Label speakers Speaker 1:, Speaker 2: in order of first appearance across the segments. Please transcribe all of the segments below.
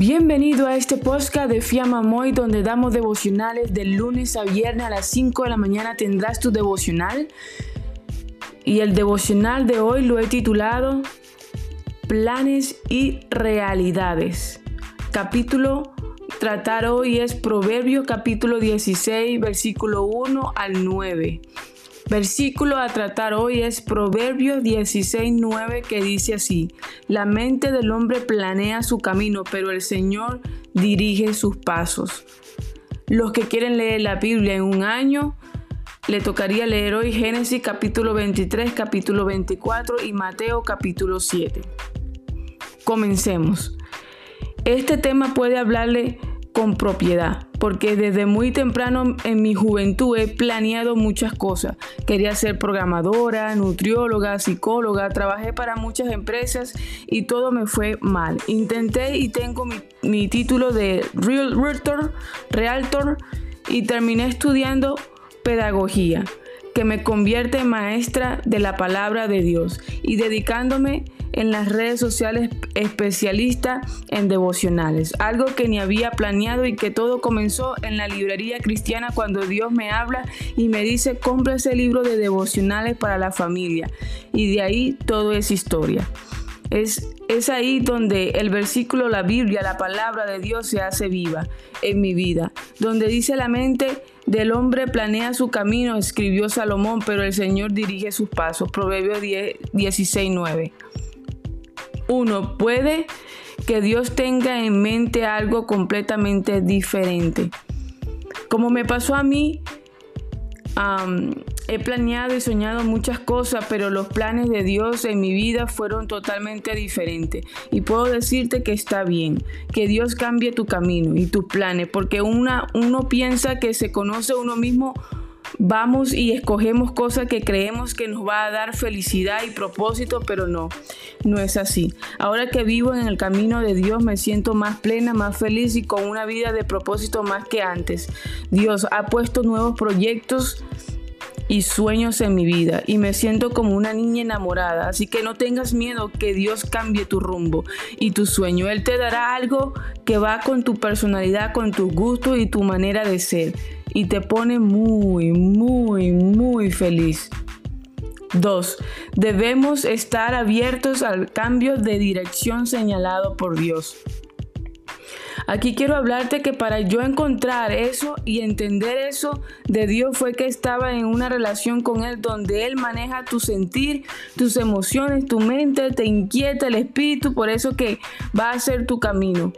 Speaker 1: Bienvenido a este podcast de Fiamma Moy donde damos devocionales de lunes a viernes a las 5 de la mañana tendrás tu devocional. Y el devocional de hoy lo he titulado Planes y realidades. Capítulo tratar hoy es Proverbios capítulo 16 versículo 1 al 9. Versículo a tratar hoy es Proverbios 16:9 que dice así, la mente del hombre planea su camino, pero el Señor dirige sus pasos. Los que quieren leer la Biblia en un año, le tocaría leer hoy Génesis capítulo 23, capítulo 24 y Mateo capítulo 7. Comencemos. Este tema puede hablarle con propiedad, porque desde muy temprano en mi juventud he planeado muchas cosas. Quería ser programadora, nutrióloga, psicóloga, trabajé para muchas empresas y todo me fue mal. Intenté y tengo mi, título de Realtor, Realtor y terminé estudiando pedagogía, que me convierte en maestra de la palabra de Dios y dedicándome en las redes sociales especialista en devocionales, algo que ni había planeado y que todo comenzó en la librería cristiana cuando Dios me habla y me dice compra ese libro de devocionales para la familia y de ahí todo es historia. Es, es ahí donde el versículo, la Biblia, la palabra de Dios se hace viva en mi vida, donde dice la mente del hombre planea su camino, escribió Salomón, pero el Señor dirige sus pasos. Proverbios 16, 9. Uno, puede que Dios tenga en mente algo completamente diferente. Como me pasó a mí, he planeado y soñado muchas cosas, pero los planes de Dios en mi vida fueron totalmente diferentes. Y puedo decirte que está bien, que Dios cambie tu camino y tus planes, porque una, uno piensa que se conoce uno mismo vamos y escogemos cosas que creemos que nos va a dar felicidad y propósito, pero no, no es así. Ahora que vivo en el camino de Dios me siento más plena, más feliz y con una vida de propósito más que antes. Dios ha puesto nuevos proyectos y sueños en mi vida y me siento como una niña enamorada. Así que no tengas miedo que Dios cambie tu rumbo y tu sueño. Él te dará algo que va con tu personalidad, con tu gusto y tu manera de ser y te pone muy, muy, muy feliz. 2. Debemos estar abiertos al cambio de dirección señalado por Dios. Aquí quiero hablarte que para yo encontrar eso y entender eso de Dios fue que estaba en una relación con Él donde Él maneja tu sentir, tus emociones, tu mente, te inquieta el espíritu, por eso que va a ser tu camino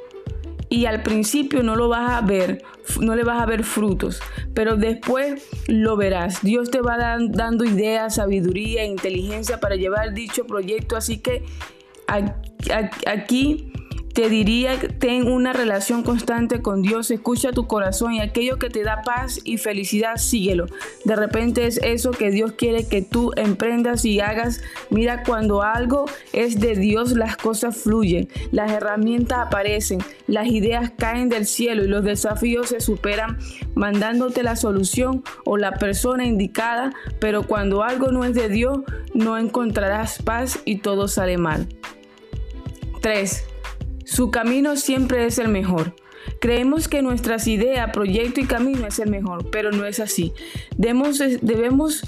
Speaker 1: y al principio no lo vas a ver, no le vas a ver frutos, pero después lo verás. Dios te va dando ideas, sabiduría inteligencia para llevar dicho proyecto, así que aquí te diría, ten una relación constante con Dios, escucha tu corazón y aquello que te da paz y felicidad, síguelo. De repente es eso que Dios quiere que tú emprendas y hagas. Mira, cuando algo es de Dios, las cosas fluyen, las herramientas aparecen, las ideas caen del cielo y los desafíos se superan mandándote la solución o la persona indicada, pero cuando algo no es de Dios, no encontrarás paz y todo sale mal. 3. Su camino siempre es el mejor. Creemos que nuestras ideas, proyecto y camino es el mejor, pero no es así. Debemos, debemos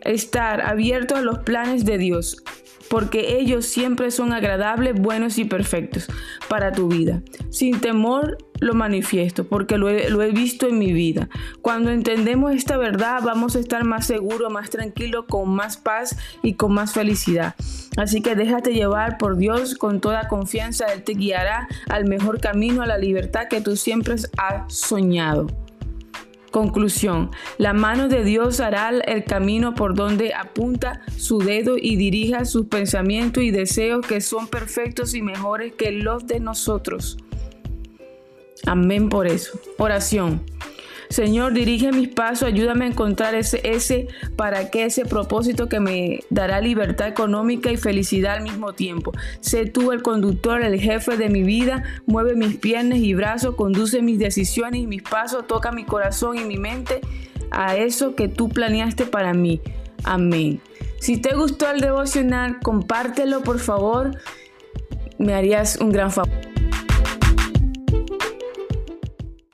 Speaker 1: estar abiertos a los planes de Dios porque ellos siempre son agradables, buenos y perfectos para tu vida. Sin temor lo manifiesto, porque lo he, visto en mi vida. Cuando entendemos esta verdad, vamos a estar más seguros, más tranquilos, con más paz y con más felicidad. Así que déjate llevar por Dios con toda confianza. Él te guiará al mejor camino, a la libertad que tú siempre has soñado. Conclusión. La mano de Dios hará el camino por donde apunta su dedo y dirija sus pensamientos y deseos que son perfectos y mejores que los de nosotros. Amén por eso. Oración. Señor, dirige mis pasos, ayúdame a encontrar ese, ese para qué, ese propósito que me dará libertad económica y felicidad al mismo tiempo. Sé tú el conductor, el jefe de mi vida, mueve mis piernas y brazos, conduce mis decisiones y mis pasos, toca mi corazón y mi mente a eso que tú planeaste para mí. Amén. Si te gustó el devocional, compártelo por favor. Me harías un gran favor.